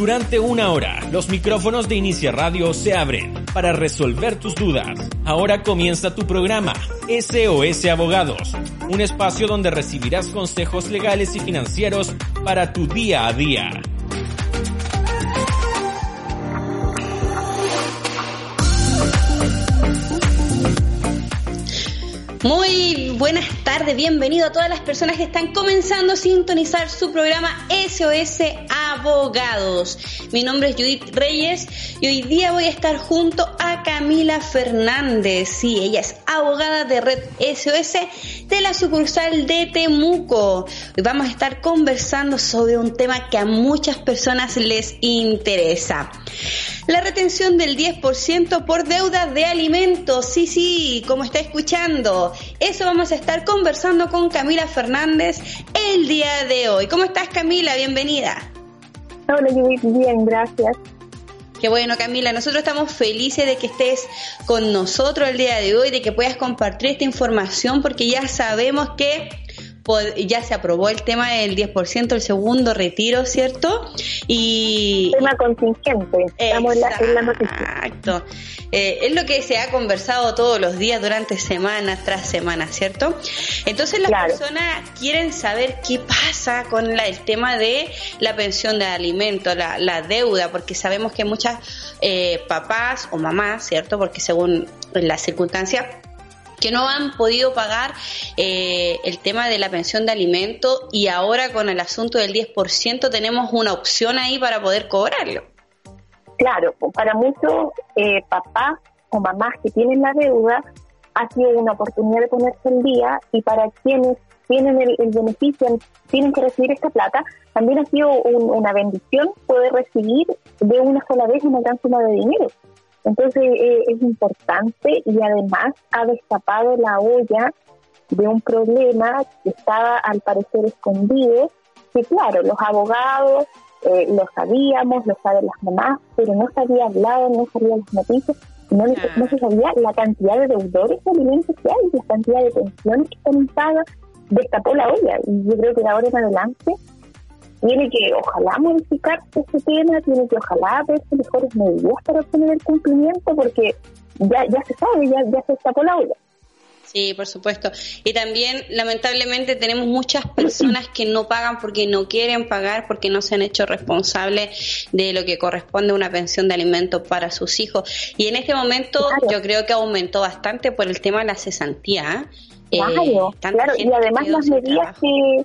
Durante una hora, los micrófonos de Inicia Radio se abren para resolver tus dudas. Ahora comienza tu programa, SOS Abogados, un espacio donde recibirás consejos legales y financieros para tu día a día. Muy buenas tardes, bienvenido a todas las personas que están comenzando a sintonizar su programa SOS Abogados. Mi nombre es Judith Reyes y hoy día voy a estar junto a Camila Fernández. Sí, ella es abogada de Red SOS de la sucursal de Temuco. Hoy vamos a estar conversando sobre un tema que a muchas personas les interesa. La retención del 10% por deuda de alimentos. Sí, sí, como está escuchando. Eso vamos a estar conversando con Camila Fernández el día de hoy. ¿Cómo estás, Camila? Bienvenida. Hola, Judith. Bien, gracias. Qué bueno, Camila. Nosotros estamos felices de que estés con nosotros el día de hoy, de que puedas compartir esta información, porque ya sabemos que ya se aprobó el tema del 10%, el segundo retiro, ¿cierto? Y tema contingente, estamos en la, Exacto. Eh, es lo que se ha conversado todos los días durante semanas tras semanas, ¿cierto? Entonces las personas quieren saber qué pasa con el tema de la pensión de alimento, la, deuda, porque sabemos que muchas eh, papás o mamás, ¿cierto? Porque según las circunstancias que no han podido pagar eh, el tema de la pensión de alimento y ahora con el asunto del 10% tenemos una opción ahí para poder cobrarlo. Claro, para muchos eh, papás o mamás que tienen la deuda ha sido una oportunidad de ponerse el día y para quienes tienen el, beneficio, tienen que recibir esta plata, también ha sido una bendición poder recibir de una sola vez una gran suma de dinero. Entonces eh, es importante y además ha destapado la olla de un problema que estaba al parecer escondido, que claro, los abogados eh, lo sabíamos, lo saben las mamás, pero no se había hablado, no sabían las noticias, no, no se sabía la cantidad de deudores de alimentos que hay, la cantidad de pensiones que están pagas, destapó la olla. Y yo creo que de ahora en adelante tiene que ojalá modificar este tema, tiene que ojalá verse mejores medidas para obtener el cumplimiento, porque ya, ya se sabe, ya, ya se está la olla. Sí, por supuesto. Y también, lamentablemente, tenemos muchas personas que no pagan porque no quieren pagar, porque no se han hecho responsables de lo que corresponde a una pensión de alimentos para sus hijos. Y en este momento yo creo que aumentó bastante por el tema de la cesantía. ¿eh? Claro, claro. y además las medidas que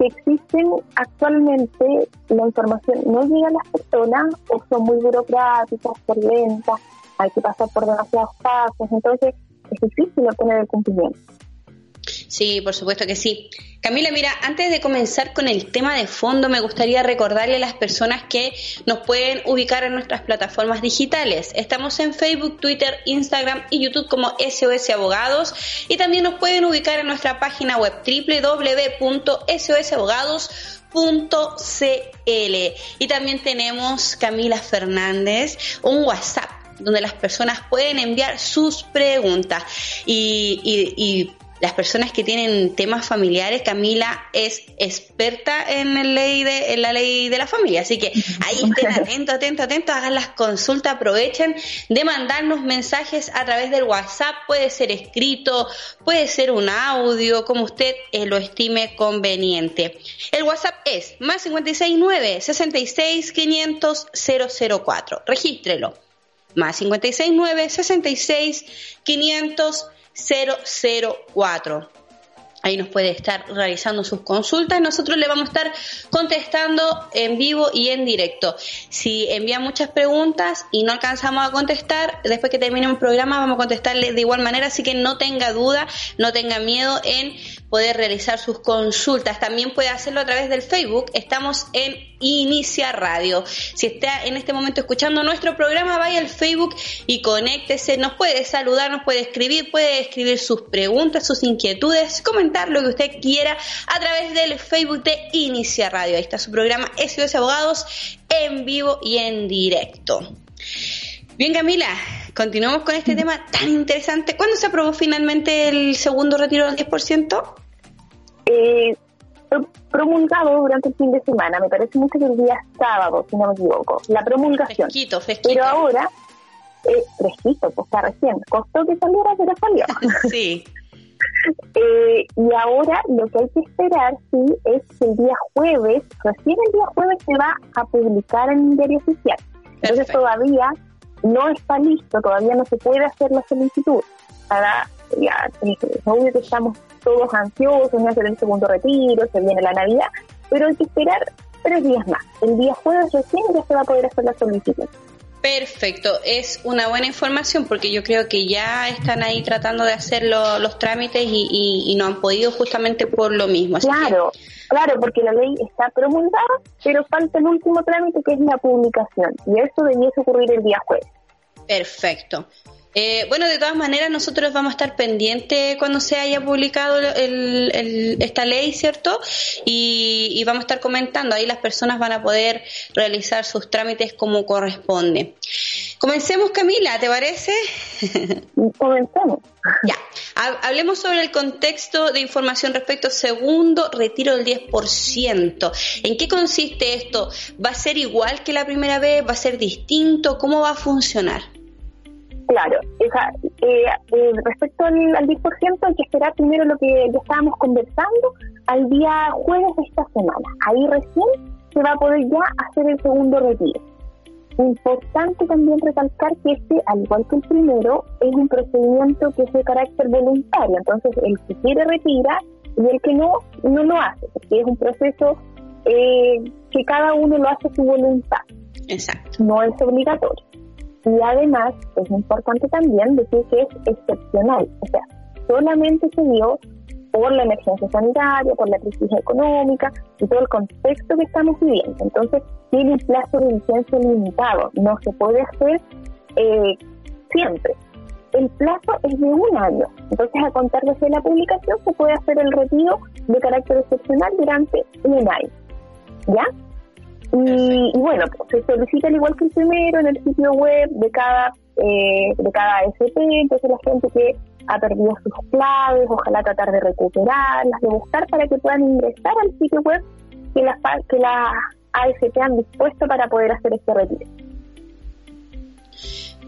que existen actualmente, la información no llega a las personas o son muy burocráticas, por hay que pasar por demasiados pasos, entonces es difícil obtener el cumplimiento. Sí, por supuesto que sí. Camila, mira, antes de comenzar con el tema de fondo, me gustaría recordarle a las personas que nos pueden ubicar en nuestras plataformas digitales. Estamos en Facebook, Twitter, Instagram y YouTube como SOS Abogados y también nos pueden ubicar en nuestra página web www.sosabogados.cl. Y también tenemos Camila Fernández, un WhatsApp donde las personas pueden enviar sus preguntas y, y las personas que tienen temas familiares, Camila es experta en, la ley de, en la ley de la familia, así que ahí estén atentos, atentos, atentos, hagan las consultas, aprovechen de mandarnos mensajes a través del WhatsApp, puede ser escrito, puede ser un audio, como usted eh, lo estime conveniente. El WhatsApp es más 569 66 500 004, regístrelo. Más 569 66 500 004. Ahí nos puede estar realizando sus consultas. Nosotros le vamos a estar contestando en vivo y en directo. Si envían muchas preguntas y no alcanzamos a contestar, después que termine el programa vamos a contestarle de igual manera. Así que no tenga duda, no tenga miedo en poder realizar sus consultas. También puede hacerlo a través del Facebook. Estamos en Inicia Radio. Si está en este momento escuchando nuestro programa, vaya al Facebook y conéctese. Nos puede saludar, nos puede escribir, puede escribir sus preguntas, sus inquietudes, comentar lo que usted quiera a través del Facebook de Inicia Radio. Ahí está su programa SOS Abogados en vivo y en directo. Bien, Camila, continuamos con este tema tan interesante. ¿Cuándo se aprobó finalmente el segundo retiro del 10%? Eh, promulgado durante el fin de semana, me parece mucho que el día sábado, si no me equivoco, la promulgación. Fresquito, fresquito. Pero ahora, eh, fresquito, pues está recién, costó que saliera, pero salió. sí. Eh, y ahora lo que hay que esperar, sí, es que el día jueves, recién el día jueves se va a publicar en el diario oficial. Entonces todavía no está listo, todavía no se puede hacer la solicitud. Para, ya, es obvio que estamos todos ansiosos, en hacer el segundo retiro, se viene la Navidad, pero hay que esperar tres días más. El día jueves recién ya se va a poder hacer la solicitud. Perfecto, es una buena información porque yo creo que ya están ahí tratando de hacer los trámites y, no han podido justamente por lo mismo. claro, claro, porque la ley está promulgada, pero falta el último trámite que es la publicación y eso debiese ocurrir el día jueves. Perfecto. Eh, bueno, de todas maneras, nosotros vamos a estar pendientes cuando se haya publicado esta ley, ¿cierto? Y, vamos a estar comentando, ahí las personas van a poder realizar sus trámites como corresponde. Comencemos, Camila, ¿te parece? Comencemos. Ya, hablemos sobre el contexto de información respecto al segundo retiro del 10%. ¿En qué consiste esto? ¿Va a ser igual que la primera vez? ¿Va a ser distinto? ¿Cómo va a funcionar? Claro, esa, eh, eh, respecto al, 10% hay que esperar primero lo que ya estábamos conversando al día jueves de esta semana. Ahí recién se va a poder ya hacer el segundo retiro. Importante también recalcar que este, al igual que el primero, es un procedimiento que es de carácter voluntario. Entonces, el que quiere retira y el que no, no lo hace, porque es un proceso eh, que cada uno lo hace a su voluntad. Exacto. No es obligatorio. Y además es importante también decir que es excepcional, o sea, solamente se dio por la emergencia sanitaria, por la crisis económica y todo el contexto que estamos viviendo. Entonces, tiene un plazo de vigencia limitado, no se puede hacer eh, siempre. El plazo es de un año, entonces a contar desde la publicación se puede hacer el retiro de carácter excepcional durante un año. ¿Ya? Y, bueno, se solicita al igual que el primero en el sitio web de cada eh, de cada SP, entonces la gente que ha perdido sus claves, ojalá tratar de recuperarlas, de buscar para que puedan ingresar al sitio web que las que la ASP han dispuesto para poder hacer este retiro.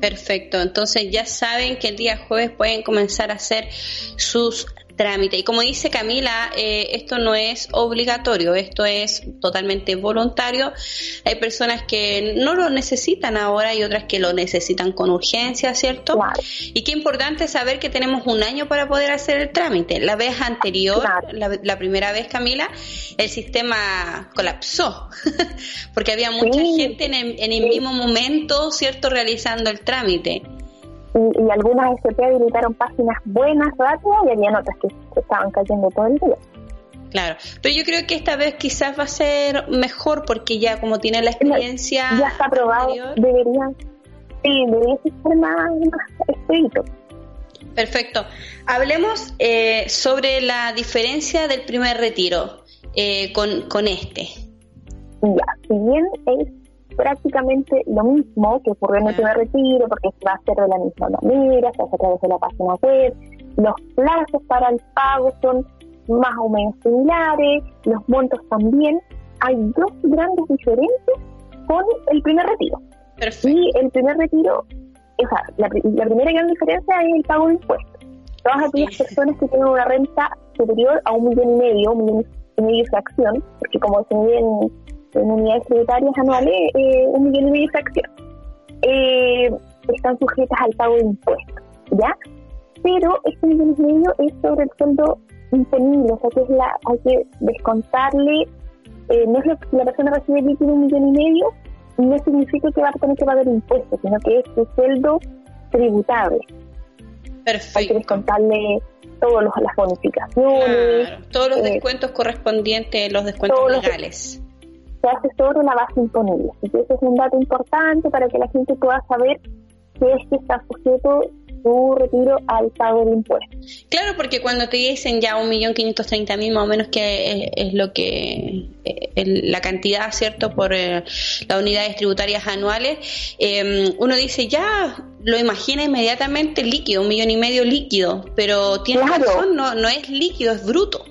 Perfecto, entonces ya saben que el día jueves pueden comenzar a hacer sus trámite. Y como dice Camila, eh, esto no es obligatorio, esto es totalmente voluntario. Hay personas que no lo necesitan ahora y otras que lo necesitan con urgencia, ¿cierto? Y qué importante saber que tenemos un año para poder hacer el trámite. La vez anterior, la, primera vez, Camila, el sistema colapsó, porque había mucha gente en el, en el mismo momento, ¿cierto?, realizando el trámite y, algunas SP habilitaron páginas buenas, rápidas, y había otras que, estaban cayendo todo el día. Claro, pero yo creo que esta vez quizás va a ser mejor porque ya como tiene la experiencia... Ya está aprobado, deberían, sí, debería ser más, más Perfecto. Hablemos eh, sobre la diferencia del primer retiro eh, con, con este. Ya, si bien es prácticamente lo mismo que ocurrió en el primer retiro, porque se va a hacer de la misma manera, se hace a través de la página web, los plazos para el pago son más o menos similares, los montos también. Hay dos grandes diferencias con el primer retiro. Y el primer retiro, o sea, la, primera gran diferencia es el pago de impuestos. Todas aquellas personas que tienen una renta superior a un millón y medio, un millón y medio de acción, porque como se miden en unidades tributarias anuales eh, un millón y medio de acción. Eh, están sujetas al pago de impuestos, ¿ya? Pero este millón y medio es sobre el sueldo imponible, o sea que es la, hay que descontarle, eh, no es lo que la persona recibe líquido un millón y medio, no significa que va a tener que pagar impuestos, sino que es su sueldo tributable. Perfecto. Hay que descontarle todas las bonificaciones. todos los descuentos correspondientes, los descuentos legales se hace sobre una base imponible. Entonces es un dato importante para que la gente pueda saber que es que está sujeto su retiro al pago de impuestos. Claro, porque cuando te dicen ya un millón quinientos treinta mil más o menos que es, lo que eh, la cantidad, ¿cierto? Por eh, las unidades tributarias anuales, em, uno dice ya lo imagina inmediatamente líquido, un millón y medio líquido, pero tiene razón, no, no es líquido, es bruto.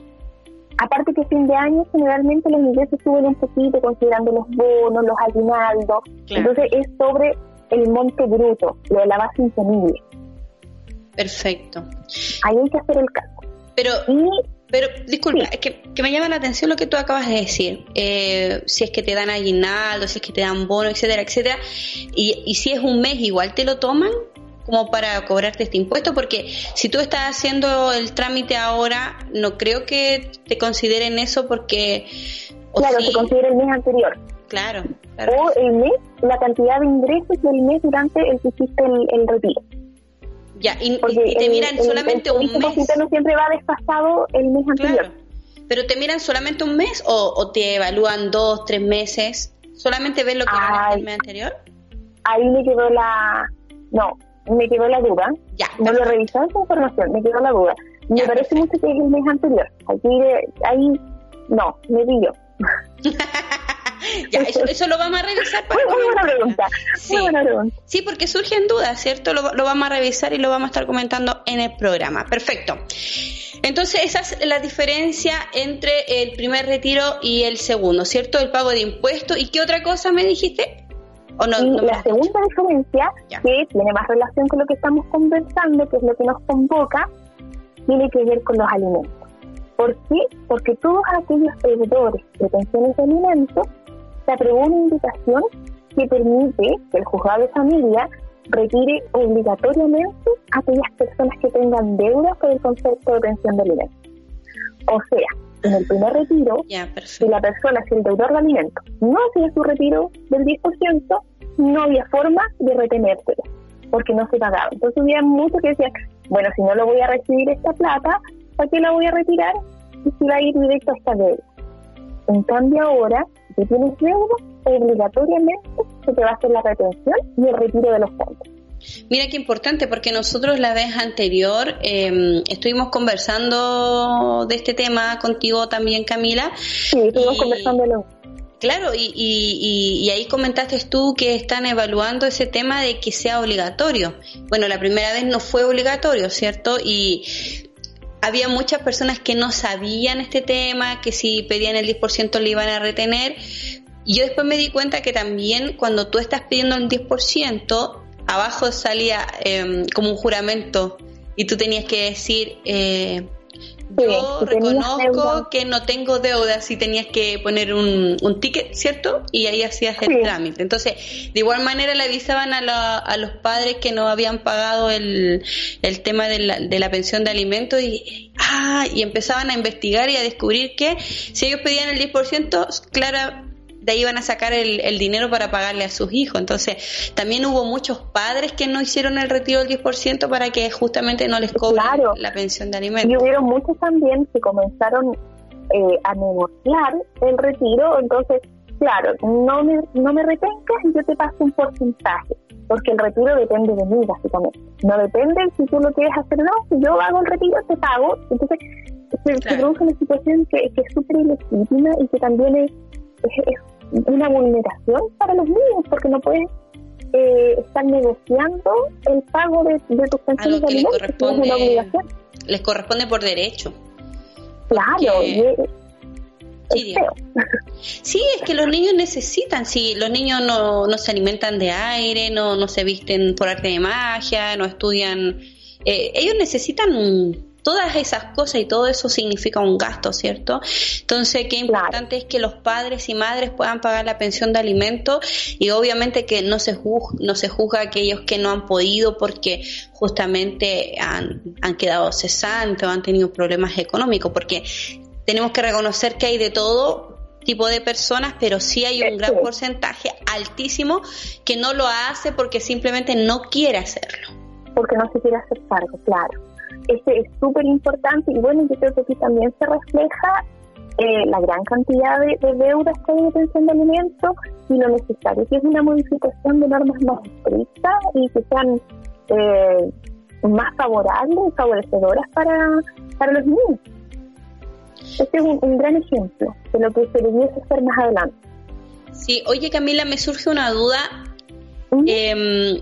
Aparte que fin de año generalmente los ingresos suben un poquito considerando los bonos, los aguinaldos. Entonces es sobre el monto bruto, lo de la base imponible. Perfecto. Ahí hay que hacer el cálculo. Pero, pero disculpa, es que, me llama la atención lo que tú acabas de decir. Eh, si es que te dan aguinaldo, si es que te dan bono, etcétera, etcétera. Y, y si es un mes, igual te lo toman como para cobrarte este impuesto, porque si tú estás haciendo el trámite ahora, no creo que te consideren eso porque... Claro, se considera el mes anterior. Claro, O el mes, la cantidad de ingresos del mes durante el que hiciste el, retiro. Ya, y, te miran solamente un mes. no siempre va desfasado el mes anterior. Pero te miran solamente un mes o, te evalúan dos, tres meses. ¿Solamente ves lo que ganaste el mes anterior? Ahí me quedó la... No, me quedó la duda. Ya, no lo revisé esa información, me quedó la duda. Me parece mucho que es el mes anterior. Aquí, ahí, no, me yo. ya, eso, eso, lo vamos a revisar. Para muy, buena pregunta. Sí. Muy buena pregunta. Sí, porque surgen dudas, ¿cierto? Lo, lo, vamos a revisar y lo vamos a estar comentando en el programa. Perfecto. Entonces, esa es la diferencia entre el primer retiro y el segundo, ¿cierto? El pago de impuestos. ¿Y qué otra cosa me dijiste? Y la segunda diferencia, que tiene más relación con lo que estamos conversando, que es lo que nos convoca, tiene que ver con los alimentos. ¿Por qué? Porque todos aquellos deudores de pensiones de alimentos se aprobó una invitación que permite que el juzgado de familia retire obligatoriamente a aquellas personas que tengan deudas por el concepto de pensión de alimentos. O sea, en el primer retiro, si la persona, si el deudor de alimentos no hacía su retiro del 10%, no había forma de retenérselo, porque no se pagaba. Entonces había muchos que decían, bueno, si no lo voy a recibir esta plata, ¿para qué la voy a retirar? Y si va a ir directo a esta deuda. En cambio ahora, si tienes deuda, obligatoriamente se te va a hacer la retención y el retiro de los fondos. Mira qué importante, porque nosotros la vez anterior eh, estuvimos conversando de este tema contigo también, Camila. Sí, estuvimos conversándolo. Claro, y, y, y, ahí comentaste tú que están evaluando ese tema de que sea obligatorio. Bueno, la primera vez no fue obligatorio, ¿cierto? Y había muchas personas que no sabían este tema, que si pedían el 10% le iban a retener. Y yo después me di cuenta que también cuando tú estás pidiendo el 10%, abajo salía em, como un juramento y tú tenías que decir, eh, yo reconozco que no tengo deudas y tenías que poner un, un ticket, ¿cierto? Y ahí hacías el trámite. Entonces, de igual manera le avisaban a, a los padres que no habían pagado el, el tema de la, de la pensión de alimentos y, ah, y empezaban a investigar y a descubrir que si ellos pedían el 10%, claro, de ahí van a sacar el, el, dinero para pagarle a sus hijos. Entonces, también hubo muchos padres que no hicieron el retiro del 10% para que justamente no les cobren la pensión de alimentos. Y hubieron muchos también que comenzaron eh, a negociar el retiro, entonces, claro, no me, no me retengas y yo te paso un porcentaje, porque el retiro depende de mí, básicamente. No depende si tú lo quieres hacer o no, si yo hago el retiro, te pago. Entonces, se, produce una situación que, que es súper ilegítima y que también es, es, una vulneración para los niños, porque no puedes eh, estar negociando el pago de, de tus pensiones de alimentos, es una obligación. Les corresponde por derecho. Claro, sí, sí, es que los niños necesitan, si los niños no, no se alimentan de aire, no, no se visten por arte de magia, no estudian, eh, ellos necesitan un todas esas cosas y todo eso significa un gasto, ¿cierto? Entonces, qué importante es que los padres y madres puedan pagar la pensión de alimentos y obviamente que no se juzga, no se juzga a aquellos que no han podido porque justamente han, han quedado cesantes o han tenido problemas económicos, porque tenemos que reconocer que hay de todo tipo de personas, pero sí hay un gran porcentaje altísimo que no lo hace porque simplemente no quiere hacerlo. Porque no se quiere hacer cargo, claro. Este es súper importante y bueno, yo creo que aquí también se refleja eh, la gran cantidad de, deudas que hay de pensión de alimentos y lo necesario que es una modificación de normas más estrictas y que sean eh, más favorables y favorecedoras para, para los niños. Este es un, gran ejemplo de lo que se debiese hacer más adelante. Sí, oye Camila, me surge una duda eh,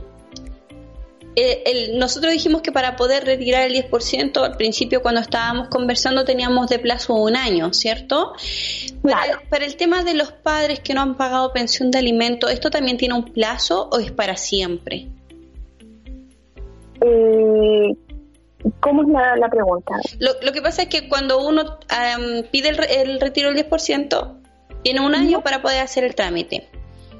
nosotros dijimos que para poder retirar el 10%, al principio cuando estábamos conversando teníamos de plazo un año, ¿cierto? Para, para, el tema de los padres que no han pagado pensión de alimento, ¿esto también tiene un plazo o es para siempre? Eh, ¿Cómo es la, pregunta? Lo, que pasa es que cuando uno pide el, retiro del 10%, tiene un año para poder hacer el trámite.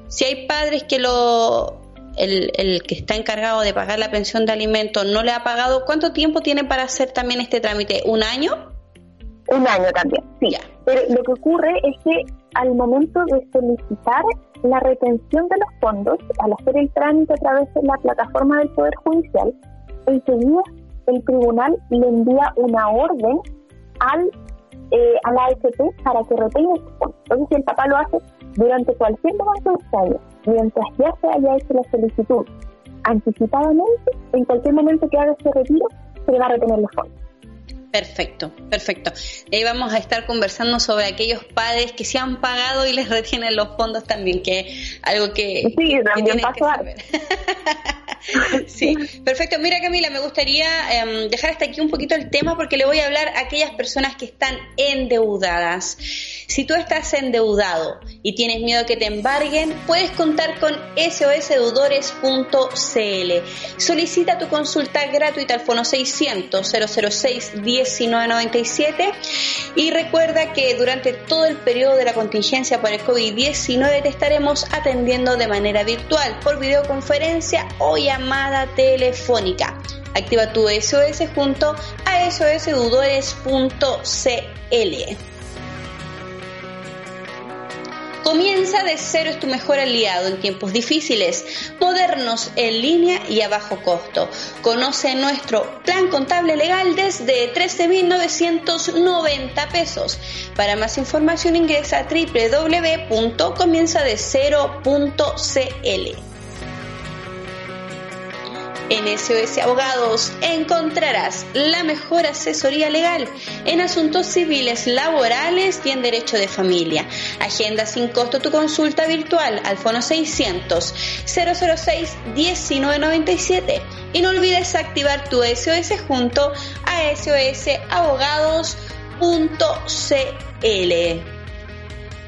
Si hay padres que lo el, el, que está encargado de pagar la pensión de alimentos no le ha pagado, ¿cuánto tiempo tiene para hacer también este trámite? ¿Un año? Un año también, sí. Pero lo que ocurre es que al momento de solicitar la retención de los fondos, al hacer el trámite a través de la plataforma del Poder Judicial, enseguida el tribunal le envía una orden al eh, a la AFP para que retenga sus fondos. Entonces, si el papá lo hace durante cualquier momento de este año, mientras ya se haya hecho la solicitud anticipadamente, en cualquier momento que haga ese retiro, se le va a retener los fondos. Perfecto, perfecto. Ahí vamos a estar conversando sobre aquellos padres que se han pagado y les retienen los fondos también, que algo que, sí, también que sí, perfecto. Mira Camila, me gustaría em, dejar hasta aquí un poquito el tema porque le voy a hablar a aquellas personas que están endeudadas. Si tú estás endeudado y tienes miedo que te embarguen, puedes contar con sosdeudores.cl. Solicita tu consulta gratuita al fono 600 006 1997 y recuerda que durante todo el periodo de la contingencia por el COVID-19 te estaremos atendiendo de manera virtual por videoconferencia o llamada telefónica. Activa tu SOS junto a sosdeudores.cl. Comienza de cero es tu mejor aliado en tiempos difíciles, modernos en línea y a bajo costo. Conoce nuestro plan contable legal desde 13.990 pesos. Para más información ingresa a www.comienzadecero.cl. En SOS Abogados encontrarás la mejor asesoría legal en asuntos civiles, laborales y en derecho de familia. Agenda sin costo tu consulta virtual al fono 600 006 1997 y no olvides activar tu SOS junto a sosabogados.cl.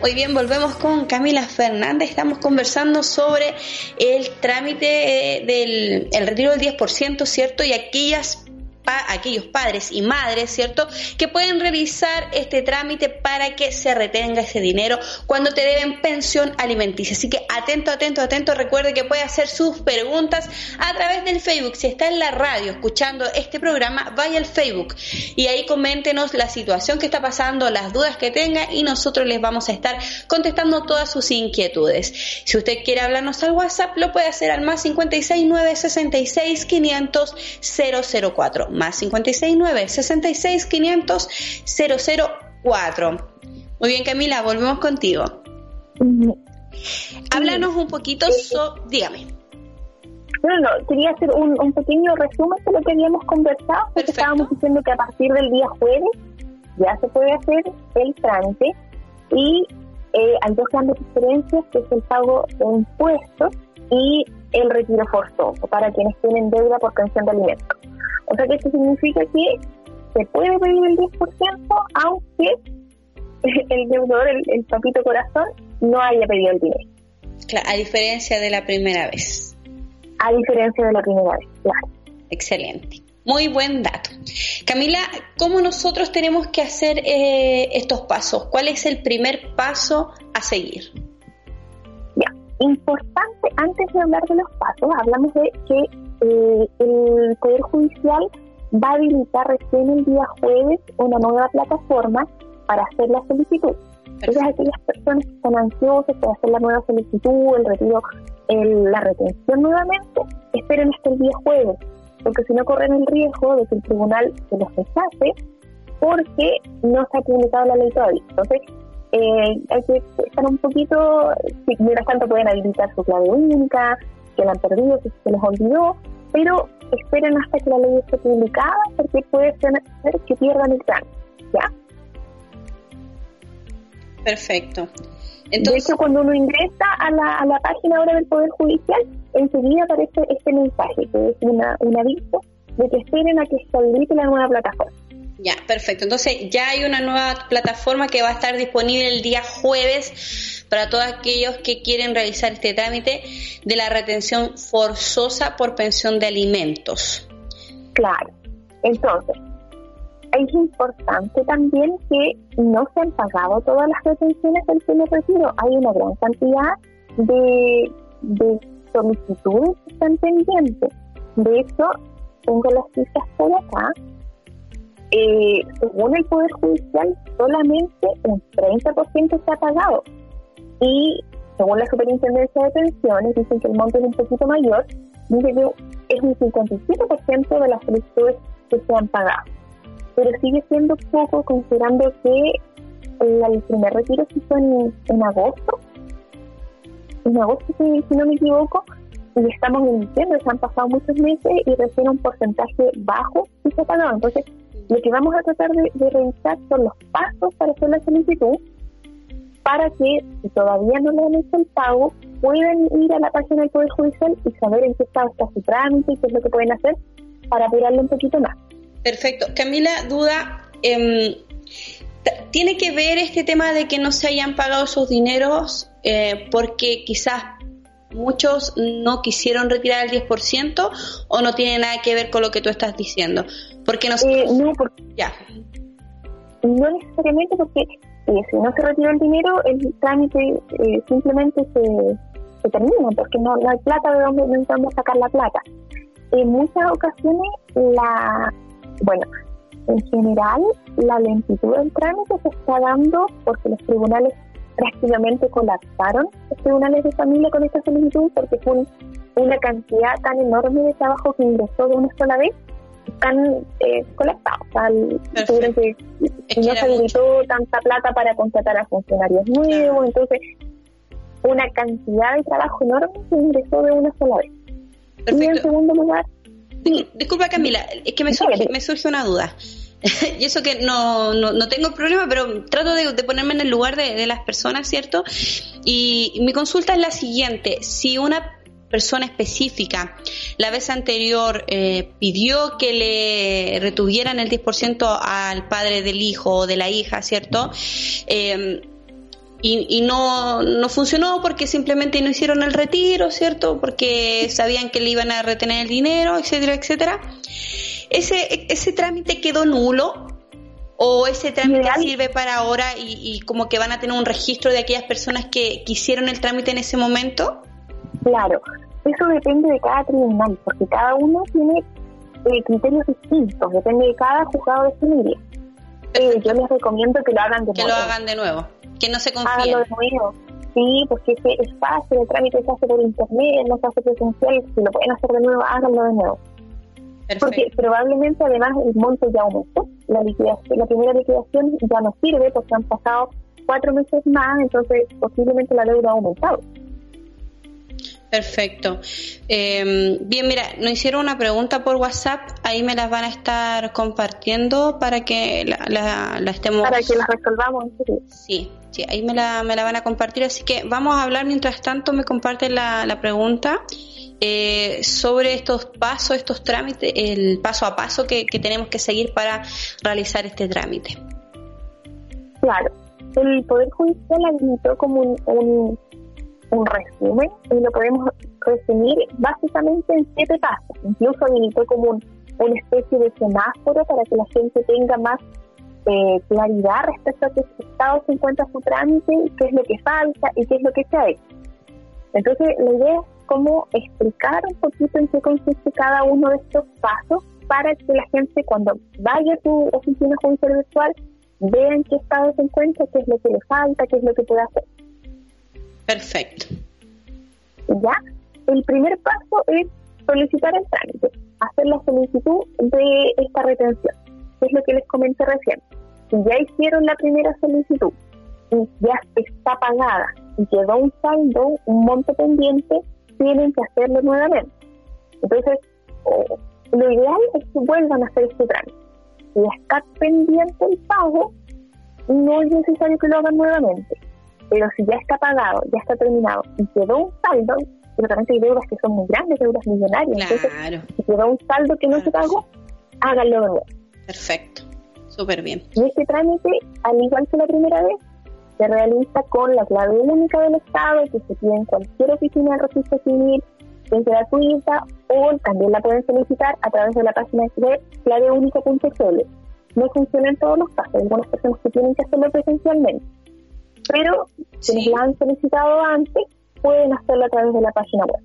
Hoy bien, volvemos con Camila Fernández. Estamos conversando sobre el trámite eh, del el retiro del 10%, ¿cierto? Y aquellas aquellos padres y madres, ¿cierto? Que pueden revisar este trámite para que se retenga ese dinero cuando te deben pensión alimenticia. Así que atento, atento, atento. Recuerde que puede hacer sus preguntas a través del Facebook. Si está en la radio escuchando este programa, vaya al Facebook y ahí coméntenos la situación que está pasando, las dudas que tenga y nosotros les vamos a estar contestando todas sus inquietudes. Si usted quiere hablarnos al WhatsApp, lo puede hacer al más 56 966 500 004 más 569 66 500 004. Muy bien, Camila, volvemos contigo. Háblanos un poquito, sobre... dígame. No, no, quería hacer un, pequeño resumen de lo que habíamos conversado, porque estábamos diciendo que a partir del día jueves ya se puede hacer el trámite y eh, hay dos grandes diferencias, que es el pago de impuestos y el retiro forzoso para quienes tienen deuda por pensión de alimentos. O sea que esto significa que se puede pedir el 10% aunque el deudor, el, papito corazón, no haya pedido el dinero. Claro, a diferencia de la primera vez. A diferencia de la primera vez, claro. Excelente. Muy buen dato. Camila, ¿cómo nosotros tenemos que hacer eh, estos pasos? ¿Cuál es el primer paso a seguir? Ya, importante, antes de hablar de los pasos, hablamos de que eh, el Poder Judicial va a habilitar recién el día jueves una nueva plataforma para hacer la solicitud. Entonces, aquellas personas que están ansiosas por hacer la nueva solicitud, el retiro, la retención nuevamente, esperen hasta el día jueves, porque si no corren el riesgo de que el tribunal se los rechace porque no se ha publicado la ley todavía. Entonces, eh, hay que estar un poquito, si mientras tanto pueden habilitar su clave única, que la han perdido, que se les olvidó, pero esperen hasta que la ley esté publicada porque puede ser que pierdan el trámite, ¿ya? Perfecto. Entonces, de hecho, cuando uno ingresa a la, a la página ahora del Poder Judicial, enseguida aparece este mensaje, que es una, un aviso de que esperen a que se habilite la nueva plataforma. Ya, perfecto. Entonces ya hay una nueva plataforma que va a estar disponible el día jueves para todos aquellos que quieren realizar este trámite de la retención forzosa por pensión de alimentos. Claro. Entonces, es importante también que no se han pagado todas las retenciones del primer retiro. Hay una gran cantidad de, de solicitudes que están pendientes. De hecho, tengo las cifras por acá eh, según el Poder Judicial, solamente un 30% se ha pagado. Y según la Superintendencia de Pensiones, dicen que el monto es un poquito mayor, dice que es un 57% de las solicitudes que se han pagado. Pero sigue siendo poco considerando que el, primer retiro se hizo en, agosto. En agosto, si, no me equivoco, y estamos en diciembre, se han pasado muchos meses y recién un porcentaje bajo y se ha pagado. Entonces, lo que vamos a tratar de, revisar son los pasos para hacer la solicitud para que, si todavía no le han hecho el pago, puedan ir a la página del Poder Judicial y saber en qué estado está su trámite y qué es lo que pueden hacer para apurarlo un poquito más. Perfecto. Camila, duda, eh, ¿tiene que ver este tema de que no se hayan pagado sus dineros eh, porque quizás muchos no quisieron retirar el 10% o no tiene nada que ver con lo que tú estás diciendo? Porque no, eh, no, porque, ya. no necesariamente porque eh, si no se retira el dinero, el trámite eh, simplemente se, termina, porque no, hay plata de donde, no sacar la plata. En muchas ocasiones, la bueno, en general, la lentitud del trámite se está dando porque los tribunales prácticamente colapsaron los tribunales de familia con esta solicitud porque fue una cantidad tan enorme de trabajo que ingresó de una sola vez están eh, que, no se habilitó tanta plata para contratar a funcionarios nuevos, entonces una cantidad de trabajo enorme que ingresó de una sola vez. Y en segundo lugar... Disculpa Camila, es que me surge, me surge una duda. y eso que no, no, tengo problema, pero trato de, ponerme en el lugar de, las personas, ¿cierto? Y, mi consulta es la siguiente, si una persona específica la vez anterior eh, pidió que le retuvieran el 10% al padre del hijo o de la hija, ¿cierto? Eh, y, y no, no, funcionó porque simplemente no hicieron el retiro, ¿cierto? Porque sabían que le iban a retener el dinero, etcétera, etcétera. ¿Ese, ese trámite quedó nulo? ¿O ese trámite sirve para ahora y, como que van a tener un registro de aquellas personas que, hicieron el trámite en ese momento? Claro, eso depende de cada tribunal, porque cada uno tiene eh, criterios distintos, depende de cada juzgado de familia. Eh, yo les recomiendo que lo hagan de nuevo. Que lo hagan de nuevo, que no se confíen. Háganlo de nuevo. Sí, porque es, es fácil, el trámite se hace por internet, no se hace presencial, si lo pueden hacer de nuevo, háganlo de nuevo. Porque probablemente además el monto ya aumentó. La, liquidación, la primera liquidación ya no sirve porque han pasado cuatro meses más, entonces posiblemente la deuda ha aumentado. Perfecto. Em, bien, mira, nos hicieron una pregunta por WhatsApp, ahí me las van a estar compartiendo para que la, la, estemos... Para que las resolvamos. Sí, sí, ahí me la, me la van a compartir, así que vamos a hablar mientras tanto, me comparten la, la pregunta eh, sobre estos pasos, estos trámites, el paso a paso que, tenemos que seguir para realizar este trámite. Claro, el Poder Judicial habilitó como un, un, resumen y lo podemos resumir básicamente en siete pasos. Incluso habilitó como un, una especie de semáforo para que la gente tenga más eh, claridad respecto a qué estado se encuentra su trámite, qué es lo que falta y qué es lo que se ha hecho. Entonces, la idea es cómo explicar un poquito en qué consiste cada uno de estos pasos para que la gente cuando vaya a tu oficina judicial virtual vea en qué estado se encuentra, qué es lo que le falta, qué es lo que puede hacer. Perfecto. ¿Ya? El primer paso es solicitar el trámite, hacer la solicitud de esta retención, que es lo que les comenté recién. Si ya hicieron la primera solicitud y ya está pagada y quedó un saldo, un monto pendiente, tienen que hacerlo nuevamente. Entonces, lo ideal es que vuelvan a hacer este trámite. Si está pendiente el pago, no es necesario que lo hagan nuevamente. Pero si ya está pagado, ya está terminado y quedó un saldo, pero también hay deudas que son muy grandes, deudas millonarias. Entonces, si quedó un saldo que no se pagó, háganlo de nuevo. Perfecto, súper bien. Y este trámite, al igual que la primera vez, se realiza con la clave única del Estado, que se pide en cualquier oficina de registro civil, que es gratuita, o también la pueden solicitar a través de la página web claveúnica.cl. No funciona en todos los casos, hay algunas personas que tienen que hacerlo presencialmente, pero quienes la han solicitado antes pueden hacerlo a través de la página web.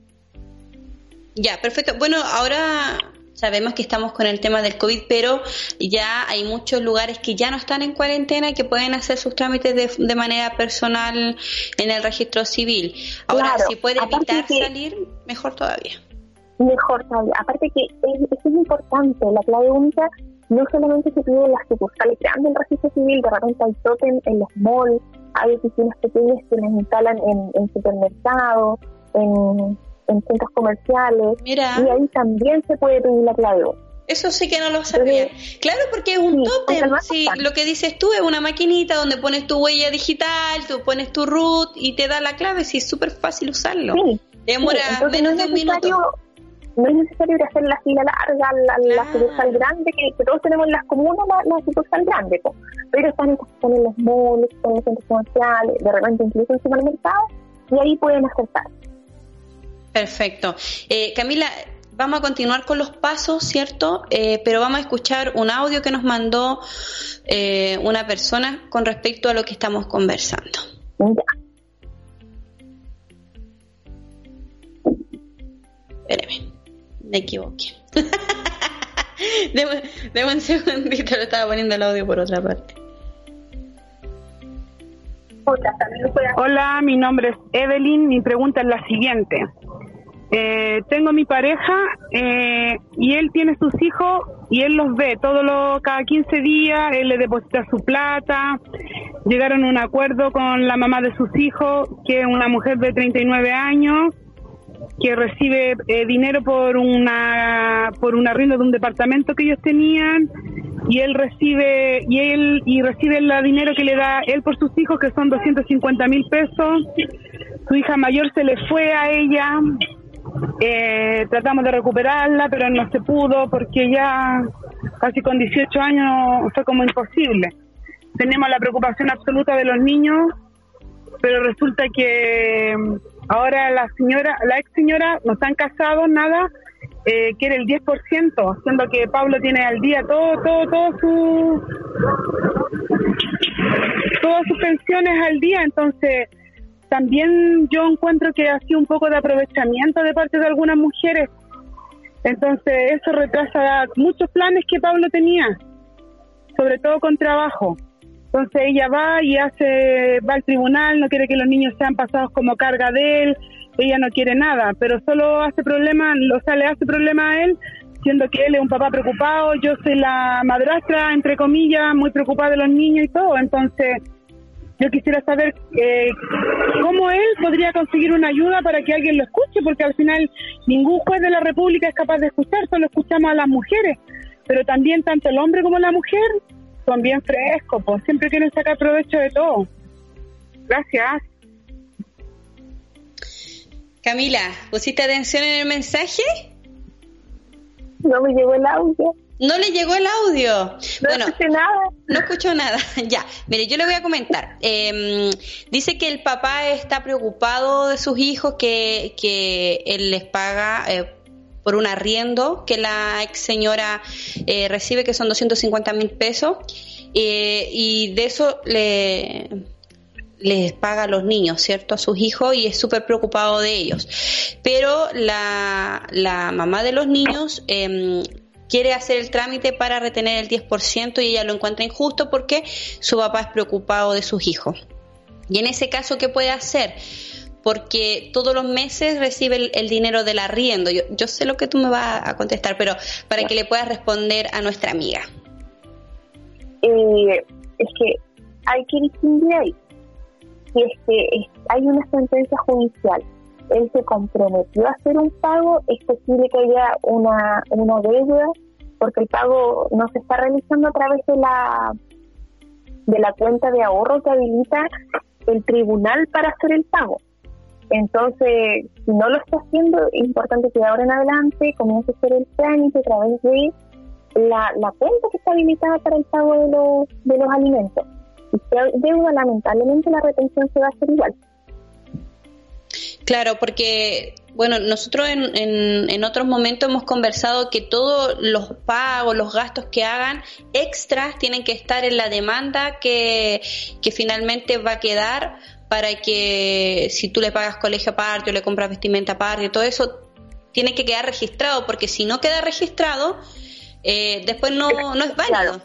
Ya, perfecto. Bueno, ahora Sabemos que estamos con el tema del COVID, pero ya hay muchos lugares que ya no están en cuarentena y que pueden hacer sus trámites de, manera personal en el registro civil. Ahora, si puede evitar salir, mejor todavía. Mejor todavía. Aparte que es, es importante, la clave única no solamente se pide en las sucursales grandes del registro civil, de repente hay totem en los malls, hay oficinas pequeñas que las instalan en, en supermercados, en en centros comerciales. Y ahí también se puede pedir la clave. Eso sí que no lo sabía. claro, porque es un tótem. Sí, lo que dices tú es una maquinita donde pones tu huella digital, tú pones tu root y te da la clave. Sí, es súper fácil usarlo. Demora menos de un minuto. No es necesario hacer la fila larga, la, sucursal grande, que, todos tenemos en las comunas, la, la sucursal grande. Pero están, están en los malls, están en los centros comerciales, de repente incluso en supermercados, y ahí pueden acertar. Perfecto. Eh, Camila, vamos a continuar con los pasos, ¿cierto? Eh, pero vamos a escuchar un audio que nos mandó eh, una persona con respecto a lo que estamos conversando. Espéreme, me equivoqué. deme, un segundito, lo estaba poniendo el audio por otra parte. Hola, mi nombre es Evelyn. Mi pregunta es la siguiente. Eh, tengo mi pareja eh, y él tiene sus hijos y él los ve todos los cada 15 días, él le deposita su plata. Llegaron a un acuerdo con la mamá de sus hijos, que es una mujer de 39 años, que recibe eh, dinero por una por un arriendo de un departamento que ellos tenían y él recibe y él y recibe el dinero que le da él por sus hijos que son 250 mil pesos su hija mayor se le fue a ella eh, tratamos de recuperarla, pero no se pudo porque ya casi con 18 años fue como imposible. Tenemos la preocupación absoluta de los niños, pero resulta que ahora la señora, la ex señora, no están casados, nada, eh, quiere el 10%, siendo que Pablo tiene al día todo, todo, todo su, todas sus pensiones al día, entonces también yo encuentro que ha sido un poco de aprovechamiento de parte de algunas mujeres. Entonces eso retrasa muchos planes que Pablo tenía, sobre todo con trabajo. Entonces ella va y hace, va al tribunal, no quiere que los niños sean pasados como carga de él, ella no quiere nada, pero solo hace problema, o sea, le hace problema a él, siendo que él es un papá preocupado, yo soy la madrastra, entre comillas, muy preocupada de los niños y todo, entonces yo quisiera saber eh, cómo él podría conseguir una ayuda para que alguien lo escuche, porque al final ningún juez de la República es capaz de escuchar, solo escuchamos a las mujeres, pero también tanto el hombre como la mujer son bien frescos, pues siempre quieren sacar provecho de todo. Gracias. Camila, ¿pusiste atención en el mensaje? No me llegó el audio. No le llegó el audio. No bueno, nada. No escuchó nada. ya, mire, yo le voy a comentar. Em, dice que el papá está preocupado de sus hijos, que, que él les paga eh, por un arriendo que la ex señora eh, recibe, que son 250 mil pesos, eh, y de eso le les paga a los niños, ¿cierto? A sus hijos y es súper preocupado de ellos. Pero la, la mamá de los niños eh, quiere hacer el trámite para retener el 10% y ella lo encuentra injusto porque su papá es preocupado de sus hijos. Y en ese caso, ¿qué puede hacer? Porque todos los meses recibe el, dinero del arriendo. Yo, yo, sé lo que tú me vas a contestar, pero para que le puedas responder a nuestra amiga. Eh, es que hay que distinguir ahí. Si es que hay una sentencia judicial él se comprometió a hacer un pago, es posible que haya una, una deuda, porque el pago no se está realizando a través de la de la cuenta de ahorro que habilita el tribunal para hacer el pago. Entonces, si no lo está haciendo, es importante que ahora en adelante comience a hacer el trámite a través de la, cuenta que está habilitada para el pago de los, de los alimentos. Se deuda, lamentablemente la retención se va a hacer igual. Claro, porque bueno, nosotros en, en, otros momentos hemos conversado que todos los pagos, los gastos que hagan extras tienen que estar en la demanda que finalmente va a quedar para que si tú le pagas colegio aparte o le compras vestimenta aparte, todo eso tiene que quedar registrado, porque si no queda registrado, eh, después no, no es válido.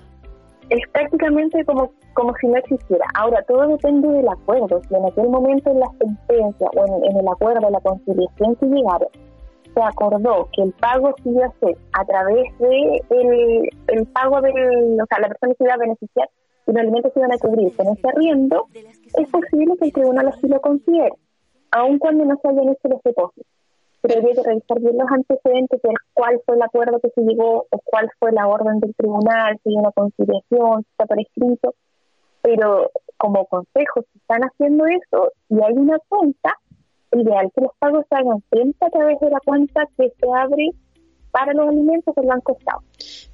Es prácticamente como, como si no existiera. Ahora, todo depende del acuerdo. Si en aquel momento en la sentencia o en, el acuerdo, la conciliación que llegaron, se acordó que el pago se iba a hacer a través de el, el pago del, o sea, la persona que iba a beneficiar y los alimentos se iban a cubrir con ese arriendo, es posible que el tribunal así lo considere, aun cuando no se hayan hecho los depósitos. Pero habría que revisar bien los antecedentes de cuál fue el acuerdo que se llegó o cuál fue la orden del tribunal, si hay una conciliación, si está por escrito. Pero como consejo, si están haciendo eso y hay una cuenta, ideal que los pagos se hagan siempre a través de la cuenta que se abre para los alimentos del Banco Estado.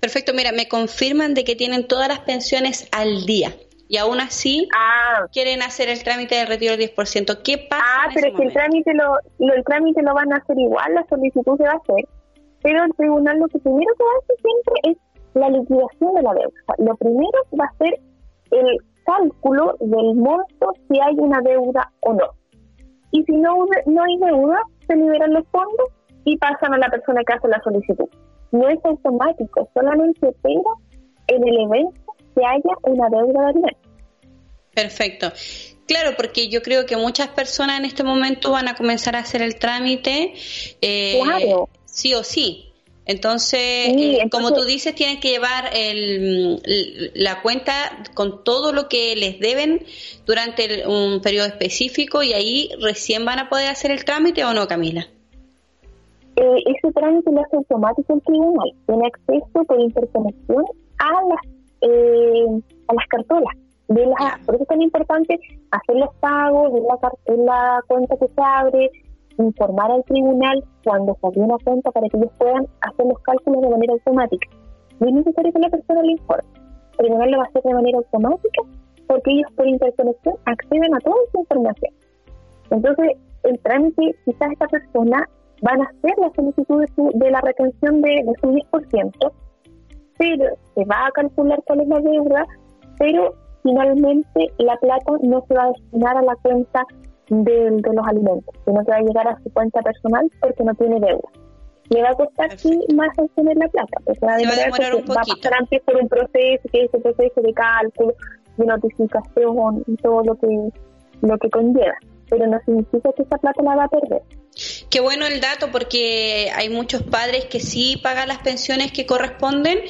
Perfecto, mira, me confirman de que tienen todas las pensiones al día y aún así ah. quieren hacer el trámite de retiro del 10%. ¿Qué pasa? Ah, pero es que el trámite, lo, el trámite lo van a hacer igual, la solicitud se va a hacer, pero el tribunal lo que primero que va a hacer siempre es la liquidación de la deuda. Lo primero va a ser el cálculo del monto si hay una deuda o no. Y si no, no hay deuda, se liberan los fondos y pasan a la persona que hace la solicitud. No es automático, solamente espera en el evento que haya una deuda de alimentos. Perfecto. Claro, porque yo creo que muchas personas en este momento van a comenzar a hacer el trámite eh, sí o sí. Entonces, eh, como tú dices, tienen que llevar el, la cuenta con todo lo que les deben durante un periodo específico y ahí recién van a poder hacer el trámite o no, Camila. Eh, ese trámite lo hace automático el tribunal. Tiene acceso por interconexión a las, eh, a las cartolas. De las, por eso es tan importante hacer los pagos, en la, la cuenta que se abre, informar al tribunal cuando se abre una cuenta para que ellos puedan hacer los cálculos de manera automática. No es necesario que la persona le informe. El tribunal lo va a hacer de manera automática porque ellos por interconexión acceden a toda esa información. Entonces, el trámite, quizás esta persona van a hacer la solicitud de, la retención de, su 10%, pero se va a calcular cuál es la deuda, pero finalmente la plata no se va a destinar a la cuenta de, los alimentos, sino que va a llegar a su cuenta personal porque no tiene deuda. Le va a costar sí más obtener la plata, porque va a, demorar un va a pasar antes por un proceso, que es el proceso de cálculo, de notificación y todo lo que, lo que conlleva, pero no significa que esa plata la va a perder. Qué bueno el dato porque hay muchos padres que sí pagan las pensiones que corresponden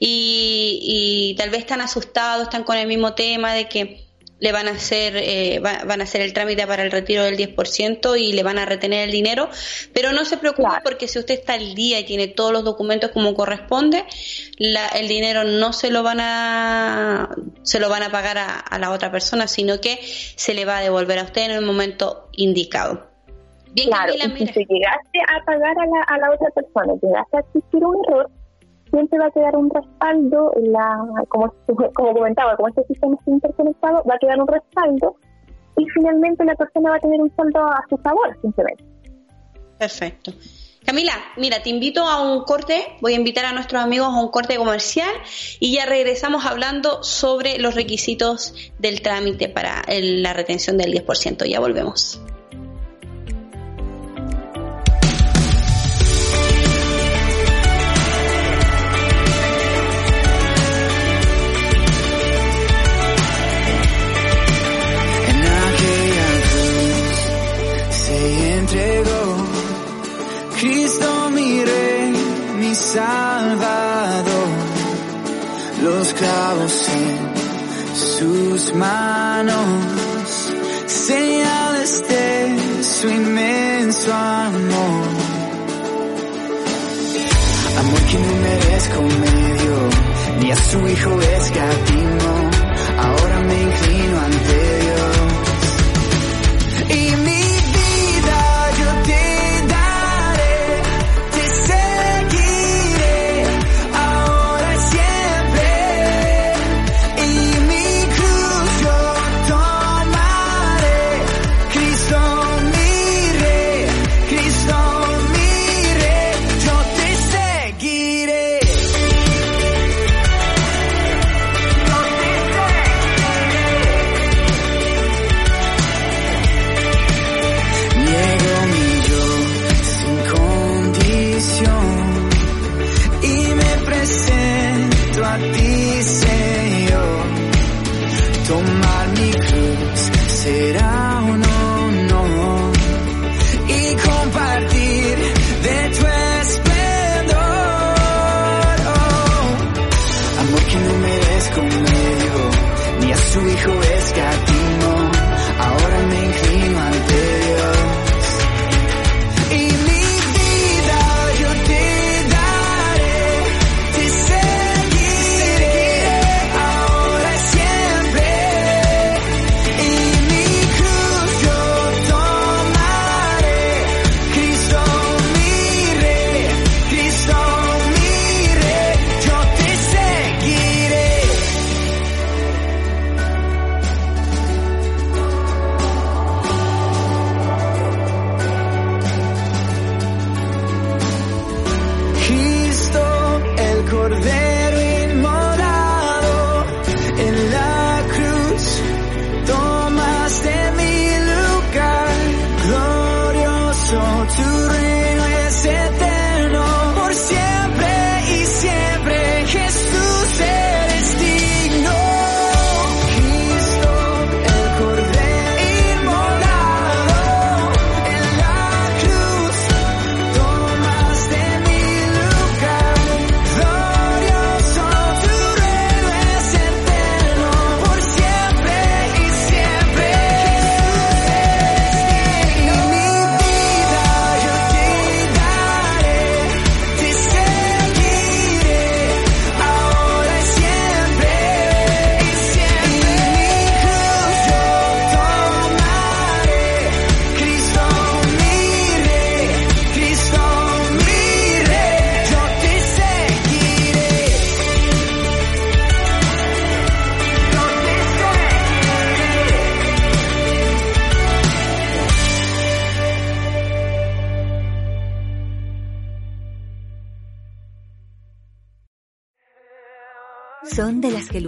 y, tal vez están asustados, están con el mismo tema de que le van a hacer eh, van a hacer el trámite para el retiro del 10% y le van a retener el dinero, pero no se preocupe porque si usted está al día y tiene todos los documentos como corresponde, el dinero no se lo van a se lo van a pagar a, a la otra persona, sino que se le va a devolver a usted en el momento indicado claro, y si llegaste a pagar a la, a la otra persona, llegaste a existir un error, siempre va a quedar un respaldo, en la, como, como comentaba, como este sistema está interconectado, va a quedar un respaldo y finalmente la persona va a tener un saldo a su favor, simplemente. Perfecto. Camila, mira, te invito a un corte, voy a invitar a nuestros amigos a un corte comercial y ya regresamos hablando sobre los requisitos del trámite para la retención del 10%. Ya volvemos. Salvador, los clavos en sus manos, señales de su inmenso amor. Amor que no merezco medio, ni a su hijo escatimo,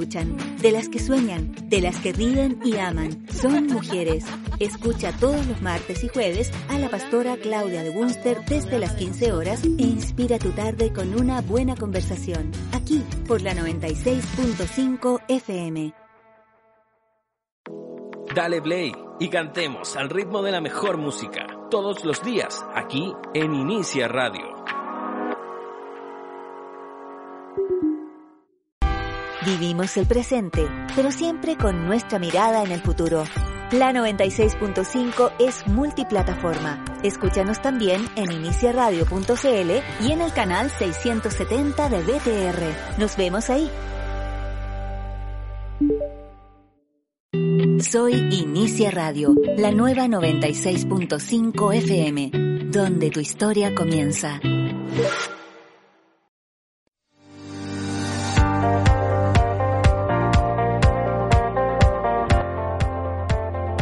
de las que sueñan, de las que ríen y aman. Son mujeres. Escucha todos los martes y jueves a la pastora Claudia de Bunster desde las 15 horas e inspira tu tarde con una buena conversación. Aquí por la 96.5 FM. Dale play y cantemos al ritmo de la mejor música todos los días aquí en Inicia Radio. Vivimos el presente, pero siempre con nuestra mirada en el futuro. La 96.5 es multiplataforma. Escúchanos también en iniciaradio.cl y en el canal 670 de BTR. Nos vemos ahí. Soy Inicia Radio, la nueva 96.5 FM, donde tu historia comienza.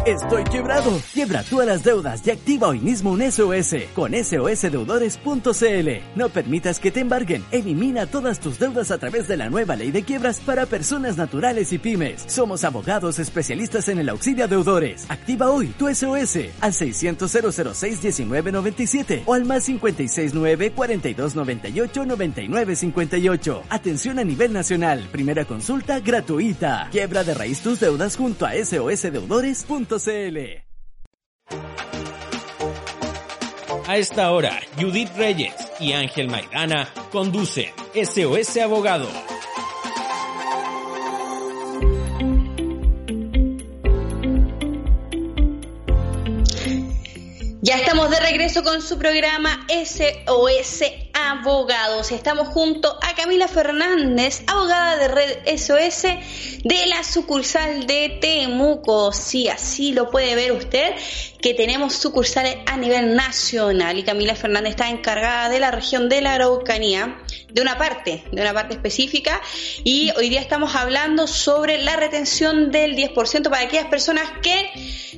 Estoy quebrado. Quiebra todas las deudas y activa hoy mismo un SOS con sosdeudores.cl. No permitas que te embarguen. Elimina todas tus deudas a través de la nueva ley de quiebras para personas naturales y pymes. Somos abogados especialistas en el auxilio a deudores. Activa hoy tu SOS al 600 006 1997 o al más 569 4298 9958. Atención a nivel nacional. Primera consulta gratuita. Quiebra de raíz tus deudas junto a sosdeudores.cl. A esta hora, Judith Reyes y Ángel Maidana conducen SOS Abogado. Ya estamos de regreso con su programa SOS Abogados. Estamos junto a Camila Fernández, abogada de Red SOS de la sucursal de Temuco. Sí, así lo puede ver usted, que tenemos sucursales a nivel nacional y Camila Fernández está encargada de la región de la Araucanía, de una parte, de una parte específica y hoy día estamos hablando sobre la retención del 10% para aquellas personas que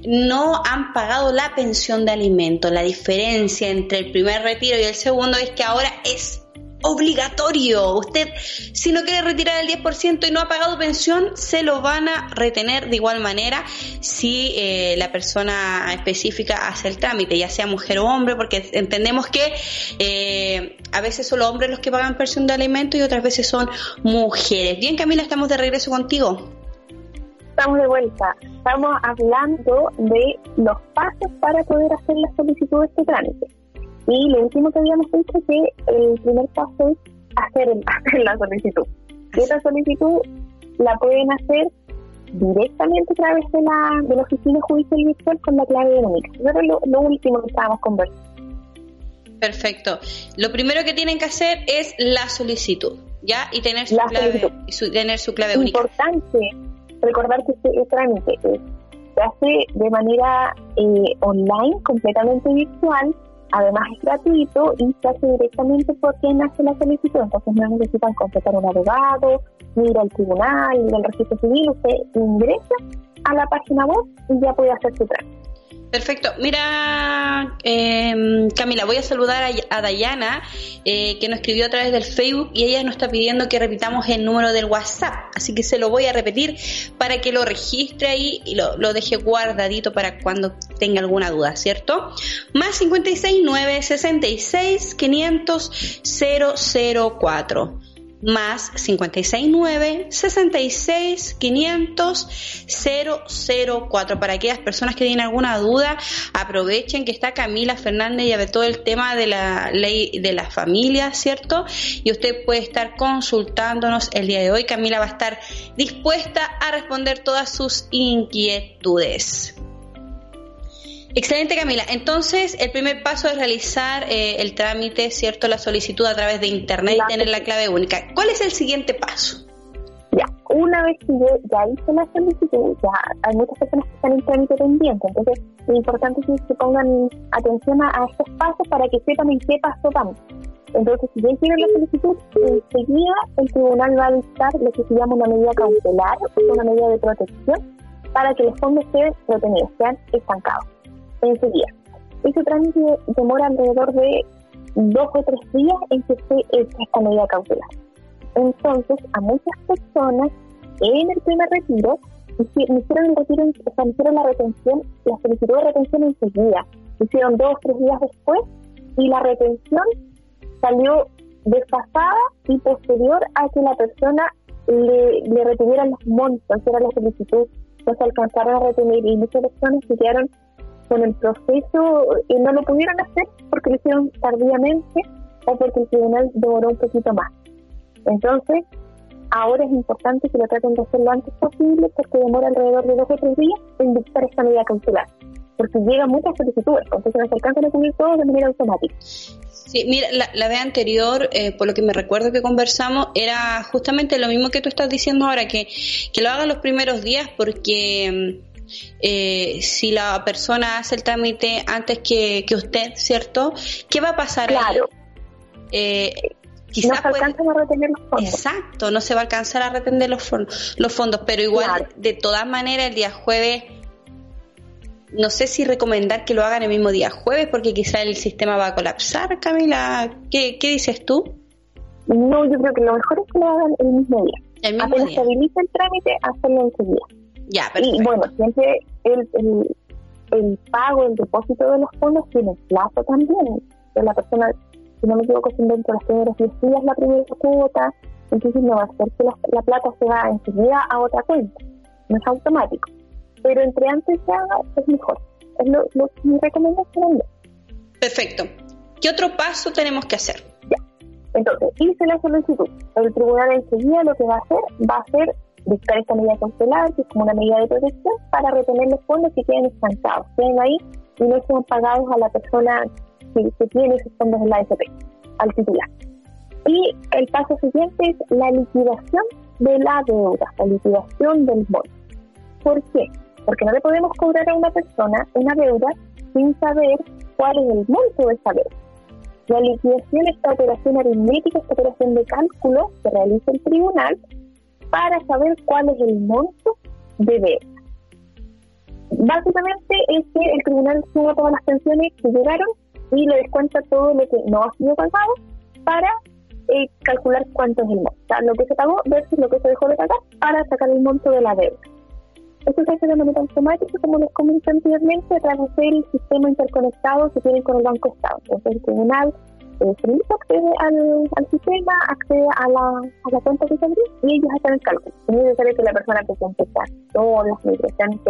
no han pagado la pensión de alimentos. La diferencia entre el primer retiro y el segundo es que ahora es obligatorio. Usted, si no quiere retirar el 10% y no ha pagado pensión, se lo van a retener de igual manera si eh, la persona específica hace el trámite, ya sea mujer o hombre, porque entendemos que eh, a veces son los hombres los que pagan pensión de alimentos y otras veces son mujeres. Bien, Camila, estamos de regreso contigo. Estamos de vuelta. Estamos hablando de los pasos para poder hacer la solicitud de este trámite. Y lo último que habíamos dicho que el primer paso es hacer, la solicitud. Y esta solicitud la pueden hacer directamente a través de la, de la oficina judicial virtual con la clave única. Eso era lo, último que estábamos conversando. Perfecto. Lo primero que tienen que hacer es la solicitud, ¿ya? Y tener su clave, su, tener su clave única. Importante recordar que este, este trámite se hace de manera eh, online, completamente virtual, Además es gratuito y se hace directamente por quien hace la solicitud, entonces no necesitan completar un abogado, ni ir al tribunal, ni ir al registro civil, usted ingresa a la página web y ya puede hacer su trámite. Perfecto. Mira, eh, Camila, voy a saludar a, Dayana, eh, que nos escribió a través del Facebook y ella nos está pidiendo que repitamos el número del WhatsApp. Así que se lo voy a repetir para que lo registre ahí y lo, lo deje guardadito para cuando tenga alguna duda, ¿cierto? Más 56 966 500 004 más 569 66 500 004. Para aquellas personas que tienen alguna duda, aprovechen que está Camila Fernández y a ver todo el tema de la ley de la familia, ¿cierto? Y usted puede estar consultándonos el día de hoy. Camila va a estar dispuesta a responder todas sus inquietudes. Excelente, Camila. Entonces, el primer paso es realizar eh, el trámite, ¿cierto? La solicitud a través de Internet y tener la clave única. ¿Cuál es el siguiente paso? Ya, una vez que yo ya hice la solicitud, ya hay muchas personas que están en trámite pendiente, entonces lo importante es que pongan atención a, estos pasos para que sepan en qué paso vamos. Entonces, si ya hicieron la solicitud, enseguida el tribunal va a dictar lo que se llama una medida cautelar, una medida de protección, para que los fondos queden retenidos, sean estancados enseguida. Ese trámite demora alrededor de dos o tres días en que se esta medida cautelar. Entonces, a muchas personas en el primer retiro me hicieron me hicieron la retención, la solicitud de retención enseguida. Hicieron dos o tres días después y la retención salió desfasada y posterior a que la persona le, le retuvieran los montos, era la solicitud, no se alcanzaron a retener y muchas personas quedaron con el proceso y no lo pudieron hacer porque lo hicieron tardíamente o porque el tribunal demoró un poquito más. Entonces, ahora es importante que lo traten de hacer lo antes posible porque demora alrededor de dos o tres días en dictar esta medida cautelar. Porque llegan muchas solicitudes, entonces no se alcanzan a cubrir todo de manera automática. Sí, mira, la, vez anterior, eh, por lo que me recuerdo que conversamos, era justamente lo mismo que tú estás diciendo ahora, que, que lo hagan los primeros días porque mm, eh, si la persona hace el trámite antes que, que usted, ¿cierto? ¿Qué va a pasar claro. Eh, no se alcanzan a retener los fondos. Exacto, no se va a alcanzar a retener los, fondos, los fondos, pero igual, de todas maneras, el día jueves, no sé si recomendar que lo hagan el mismo día jueves, porque quizá el sistema va a colapsar, Camila. ¿Qué, qué dices tú? No, yo creo que lo mejor es que lo hagan el mismo día. El mismo Apenas día. se el trámite, hacerlo día. Ya, perfecto. Y bueno, siempre el, el, el pago, el depósito de los fondos tiene plazo también. La persona, si no me equivoco, son dentro de los primeros 10 días la primera cuota, entonces no va a ser que la, plata se va enseguida a otra cuenta. No es automático. Pero entre antes se haga, es mejor. Es lo, lo mi recomendación. Perfecto. ¿Qué otro paso tenemos que hacer? Ya. Entonces, hice la solicitud. El tribunal enseguida lo que va a hacer, va a hacer dictar esta medida cautelar, que es como una medida de protección, para retener los fondos que queden estancados, queden ahí y no sean pagados a la persona que, tiene esos fondos en la AFP, al titular. Y el paso siguiente es la liquidación de la deuda, la liquidación del bono. ¿Por qué? Porque no le podemos cobrar a una persona una deuda sin saber cuál es el monto de esa deuda. La liquidación, esta operación aritmética, esta operación de cálculo que realiza el tribunal, para saber cuál es el monto de deuda. Básicamente es que el tribunal suma todas las pensiones que llegaron y le descuenta todo lo que no ha sido pagado para eh, calcular cuánto es el monto. O sea, lo que se pagó versus lo que se dejó de pagar para sacar el monto de la deuda. Esto se hace de manera automática, como les comenté anteriormente, a través del sistema interconectado que tienen con el Banco Estado. Entonces, el tribunal el servicio accede al, al, sistema, accede a la, a la cuenta que se abrió y ellos hacen el cálculo. No es necesario que la persona que empezar todas las migraciones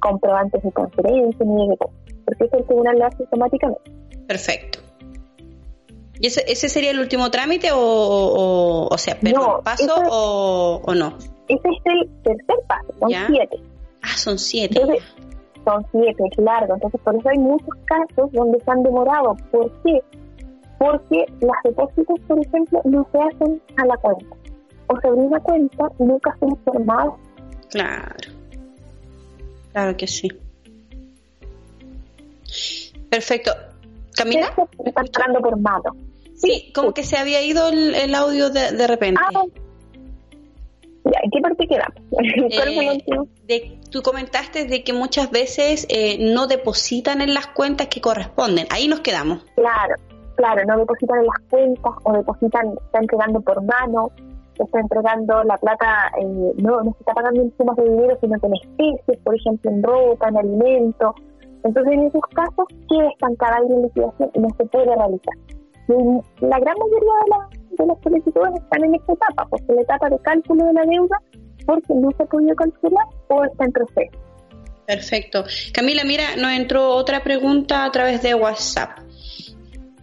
comprobantes de transferencia ni de porque eso el tribunal lo hace automáticamente. Perfecto. ¿Y ese, ese sería el último trámite o, o, o sea, pero paso o, o, no? Ese es el tercer paso, son siete. Ah, son siete. Entonces, son siete, es largo. Entonces, por eso hay muchos casos donde se han demorado. ¿Por qué? Porque los depósitos, por ejemplo, no se hacen a la cuenta. O se abre una cuenta nunca se informado. Claro, claro que sí. Perfecto. ¿Camila? Está entrando por mano. Sí, como que se había ido el, el audio de, de repente. Ah, ya, ¿En qué parte quedamos? Eh, de, tú comentaste de que muchas veces eh, no depositan en las cuentas que corresponden. Ahí nos quedamos. Claro, claro, no depositan en las cuentas o depositan, está entregando por mano, está entregando la plata, eh, no, no se está pagando en sumas de dinero, sino en especies, por ejemplo, en ropa, en alimentos. Entonces, en esos casos, queda estancada ahí la liquidación y no se puede realizar. Y la gran mayoría de, la, de las solicitudes están en esta etapa, porque en la etapa de cálculo de la deuda, porque no se ha podido calcular o está en proceso. Perfecto. Camila, mira, nos entró otra pregunta a través de WhatsApp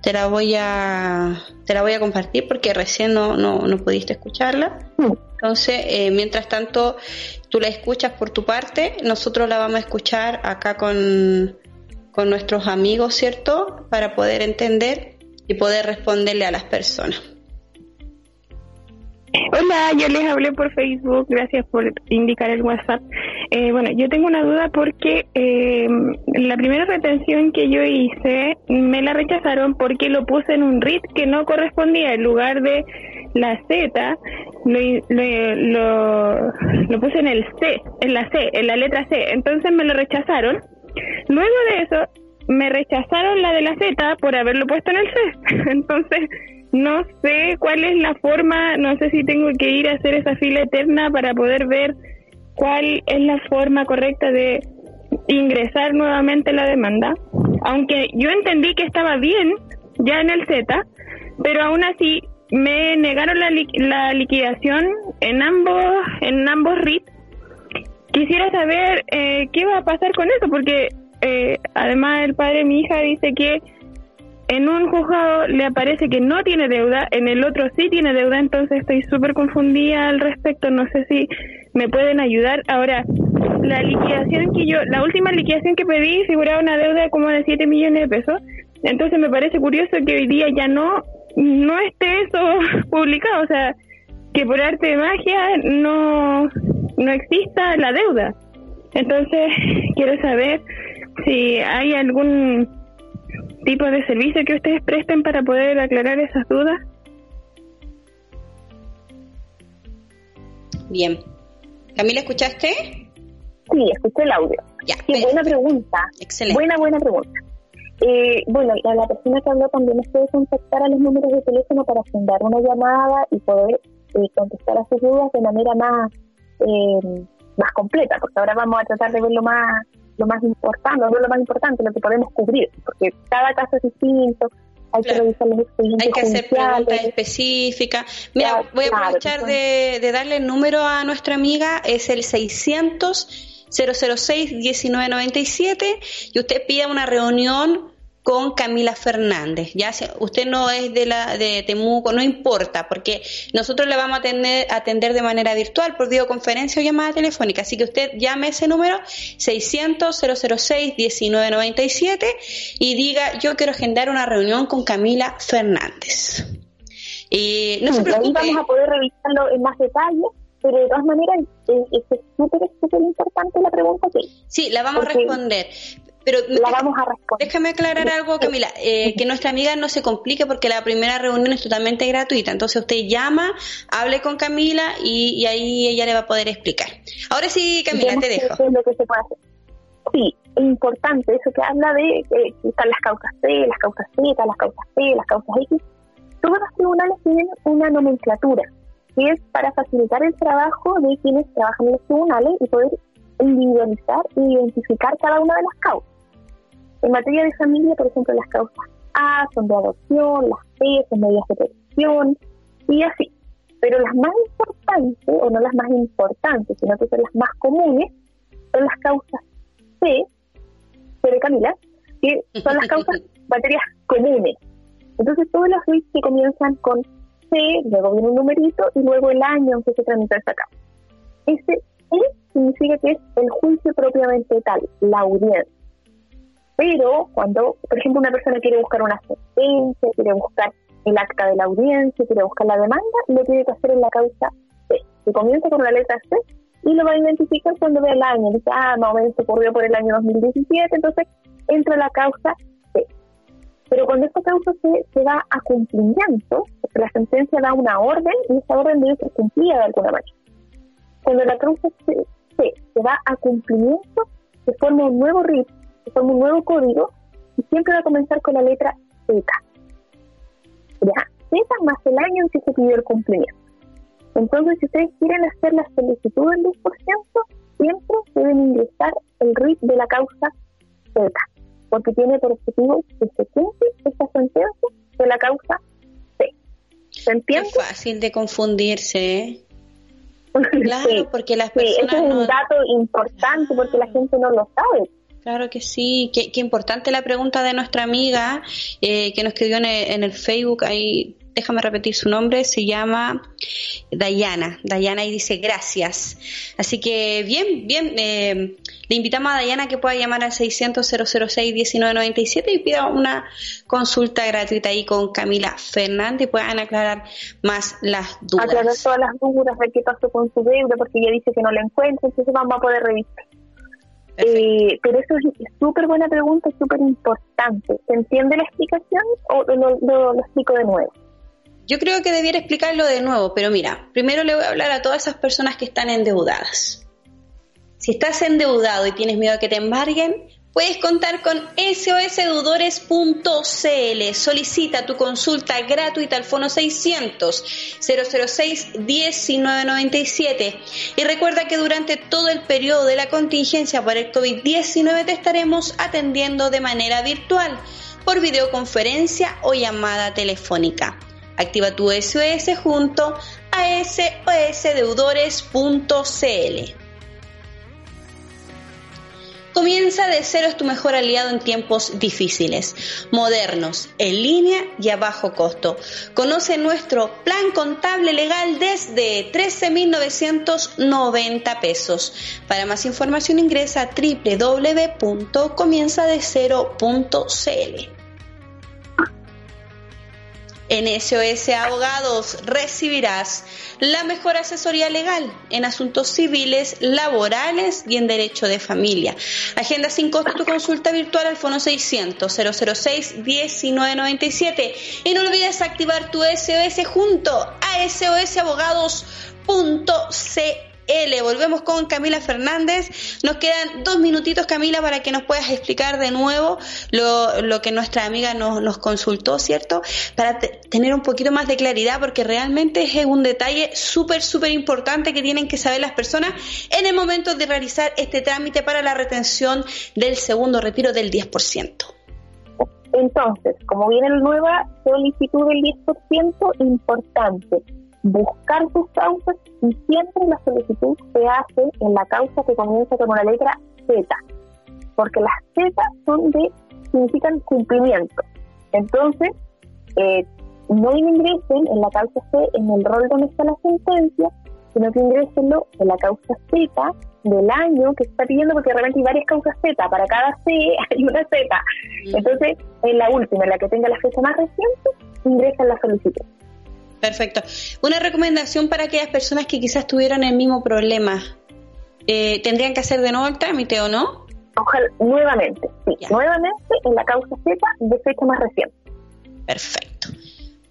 te la voy a te la voy a compartir porque recién no, no, no pudiste escucharla. Mm. Entonces, eh, mientras tanto, tú la escuchas por tu parte, nosotros la vamos a escuchar acá con, con nuestros amigos, ¿cierto? Para poder entender y poder responderle a las personas. Hola, yo les hablé por Facebook, gracias por indicar el WhatsApp. Eh, bueno, yo tengo una duda porque eh, la primera retención que yo hice me la rechazaron porque lo puse en un RIT que no correspondía. En lugar de la Z, lo, lo, lo puse en el C, en la C, en la letra C. Entonces me lo rechazaron. Luego de eso, me rechazaron la de la Z por haberlo puesto en el C. Entonces no sé cuál es la forma, no sé si tengo que ir a hacer esa fila eterna para poder ver cuál es la forma correcta de ingresar nuevamente la demanda. Aunque yo entendí que estaba bien ya en el Z, pero aún así me negaron la, la liquidación en ambos en ambos RIT. Quisiera saber eh, qué va a pasar con eso, porque eh, además el padre de mi hija dice que en un juzgado le aparece que no tiene deuda, en el otro sí tiene deuda, entonces estoy súper confundida al respecto, no sé si me pueden ayudar. Ahora, la liquidación que yo, la última liquidación que pedí figuraba una deuda como de 7 millones de pesos, entonces me parece curioso que hoy día ya no, no esté eso publicado, o sea, que por arte de magia no, no exista la deuda. Entonces, quiero saber si hay algún tipo de servicio que ustedes presten para poder aclarar esas dudas? Bien. Camila, ¿escuchaste? Sí, escuché el audio. Ya, sí, buena pregunta. Excelente. Buena, buena pregunta. Eh, bueno, a la persona que habló también puede contactar a los números de teléfono para agendar una llamada y poder eh, contestar a sus dudas de manera más, eh, más completa, porque ahora vamos a tratar de verlo más lo más importante, no lo más importante, lo que podemos cubrir, porque cada caso es distinto, hay que revisar los expedientes Hay que hacer preguntas específicas. Mira, voy a aprovechar de, de, darle el número a nuestra amiga, es el 600 006 1997 y usted pida una reunión con Camila Fernández. Ya usted no es de la de Temuco, no importa, porque nosotros le vamos a atender, atender de manera virtual por videoconferencia o llamada telefónica. Así que usted llame ese número 600 006 1997 y diga yo quiero agendar una reunión con Camila Fernández. Y no se preocupe. Ahí vamos a poder revisarlo en más detalle pero de todas maneras es súper súper importante la pregunta que sí la vamos a responder pero la vamos a responder. Déjame aclarar algo, Camila, eh, que nuestra amiga no se complique porque la primera reunión es totalmente gratuita. Entonces usted llama, hable con Camila y, ahí ella le va a poder explicar. Ahora sí, Camila, te dejo. lo que se puede hacer. Sí, es importante eso que habla de eh, están las causas C, las causas Z, las causas P, las causas X. Todos los tribunales tienen una nomenclatura que es para facilitar el trabajo de quienes trabajan en los tribunales y poder individualizar e identificar cada una de las causas. En materia de familia, por ejemplo, las causas A son de adopción, las P son medidas de protección y así. Pero las más importantes, o no las más importantes, sino que son las más comunes, son las causas C, C de Camila, que son las causas materias comunes. Entonces, todos los juicios que comienzan con C, luego viene un numerito y luego el año en que se tramita esa causa. Ese Significa que es el juicio propiamente tal, la audiencia. Pero cuando, por ejemplo, una persona quiere buscar una sentencia, quiere buscar el acta de la audiencia, quiere buscar la demanda, lo tiene que hacer en la causa C. Se comienza con la letra C y lo va a identificar cuando ve el año. Dice, ah, no, se ocurrió por el año 2017, entonces entra la causa C. Pero cuando esta causa C se va a cumplimiento, la sentencia da una orden y esa orden debe ser cumplida de alguna manera. Cuando la causa C, C se va a cumplimiento, se forma un nuevo ritmo forma un nuevo código y siempre va a comenzar con la letra Z. Ya, Z más el año en que se pidió el cumplimiento. Entonces, si ustedes quieren hacer la solicitud del 10%, siempre deben ingresar el RIT de la causa Z, porque tiene por objetivo que se cumple esta sentencia de la causa C. ¿Se entiende? Es fácil de confundirse, ¿eh? Claro, porque las personas. Sí, es un dato importante porque la gente no lo sabe. Claro que sí, qué, importante la pregunta de nuestra amiga eh, que nos escribió en el, en el, Facebook, ahí déjame repetir su nombre, se llama Dayana, Dayana y dice gracias. Así que bien, bien, eh, le invitamos a Dayana que pueda llamar al 600-006-1997 y pida una consulta gratuita ahí con Camila Fernández y puedan aclarar más las dudas. Aclarar todas las dudas de qué pasó con su deuda porque ella dice que no la encuentra, entonces vamos a poder revisar. Eh, pero eso es súper buena pregunta, súper importante. ¿Se entiende la explicación o lo, explico de nuevo? Yo creo que debiera explicarlo de nuevo, pero mira, primero le voy a hablar a todas esas personas que están endeudadas. Si estás endeudado y tienes miedo a que te embarguen, puedes contar con sosdeudores.cl. Solicita tu consulta gratuita al fono 600 006 1997 y recuerda que durante todo el periodo de la contingencia por el COVID-19 te estaremos atendiendo de manera virtual por videoconferencia o llamada telefónica. Activa tu SOS junto a sosdeudores.cl. Comienza de cero es tu mejor aliado en tiempos difíciles, modernos, en línea y a bajo costo. Conoce nuestro plan contable legal desde 13.990 pesos. Para más información ingresa a www.comienzadecero.cl. En SOS Abogados recibirás la mejor asesoría legal en asuntos civiles, laborales y en derecho de familia. Agenda sin costo tu consulta virtual al fono 600 006 1997 y no olvides activar tu SOS junto a sosabogados.cl L. Volvemos con Camila Fernández. Nos quedan dos minutitos, Camila, para que nos puedas explicar de nuevo lo, que nuestra amiga nos, nos consultó, ¿cierto? Para tener un poquito más de claridad, porque realmente es un detalle súper, súper importante que tienen que saber las personas en el momento de realizar este trámite para la retención del segundo retiro del 10%. Entonces, como viene la nueva solicitud del 10%, importante buscar sus causas y siempre la solicitud se hace en la causa que comienza con una letra Z, porque las Z son de, significan cumplimiento. Entonces, eh, no ingresen en la causa C en el rol donde está la sentencia, sino que ingresenlo en la causa Z del año que se está pidiendo, porque realmente hay varias causas Z, para cada C hay una Z. Mm. Entonces, en la última, en la que tenga la fecha más reciente, ingresan la solicitud. Perfecto. Una recomendación para aquellas personas que quizás tuvieran el mismo problema. Eh, ¿Tendrían que hacer de nuevo el trámite o no? Ojalá, nuevamente, sí. Nuevamente en la causa Z de fecha más reciente. Perfecto.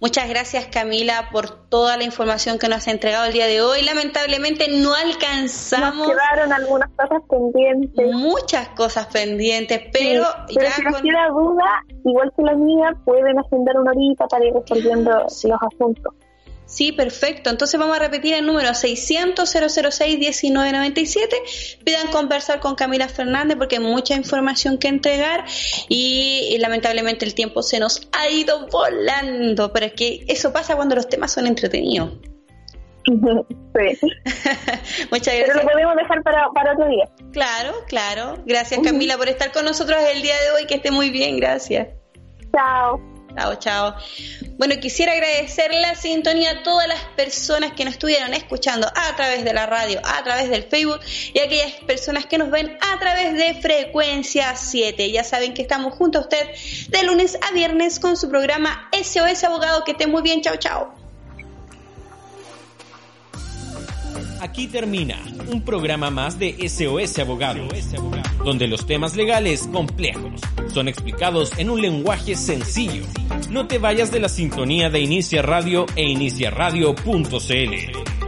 Muchas gracias Camila por toda la información que nos ha entregado el día de hoy. Lamentablemente no alcanzamos. Nos quedaron algunas cosas pendientes. Muchas cosas pendientes, pero, pero si nos queda duda, igual que la mía, pueden agendar una horita para ir resolviendo los asuntos. Sí, perfecto. Entonces vamos a repetir el número 600-006-1997. Pidan conversar con Camila Fernández porque hay mucha información que entregar y, lamentablemente el tiempo se nos ha ido volando, pero es que eso pasa cuando los temas son entretenidos. Sí. Muchas gracias. Pero lo podemos dejar para, para otro día. Claro, claro. Gracias Camila por estar con nosotros el día de hoy. Que esté muy bien. Gracias. Chao. Chao, chao. Bueno, quisiera agradecer la sintonía a todas las personas que nos estuvieron escuchando a través de la radio, a través del Facebook y a aquellas personas que nos ven a través de Frecuencia 7. Ya saben que estamos junto a usted de lunes a viernes con su programa SOS Abogado. Que esté muy bien. Chao, chao. Aquí termina un programa más de SOS Abogado, donde los temas legales complejos son explicados en un lenguaje sencillo. No te vayas de la sintonía de Inicia Radio e iniciaradio.cl.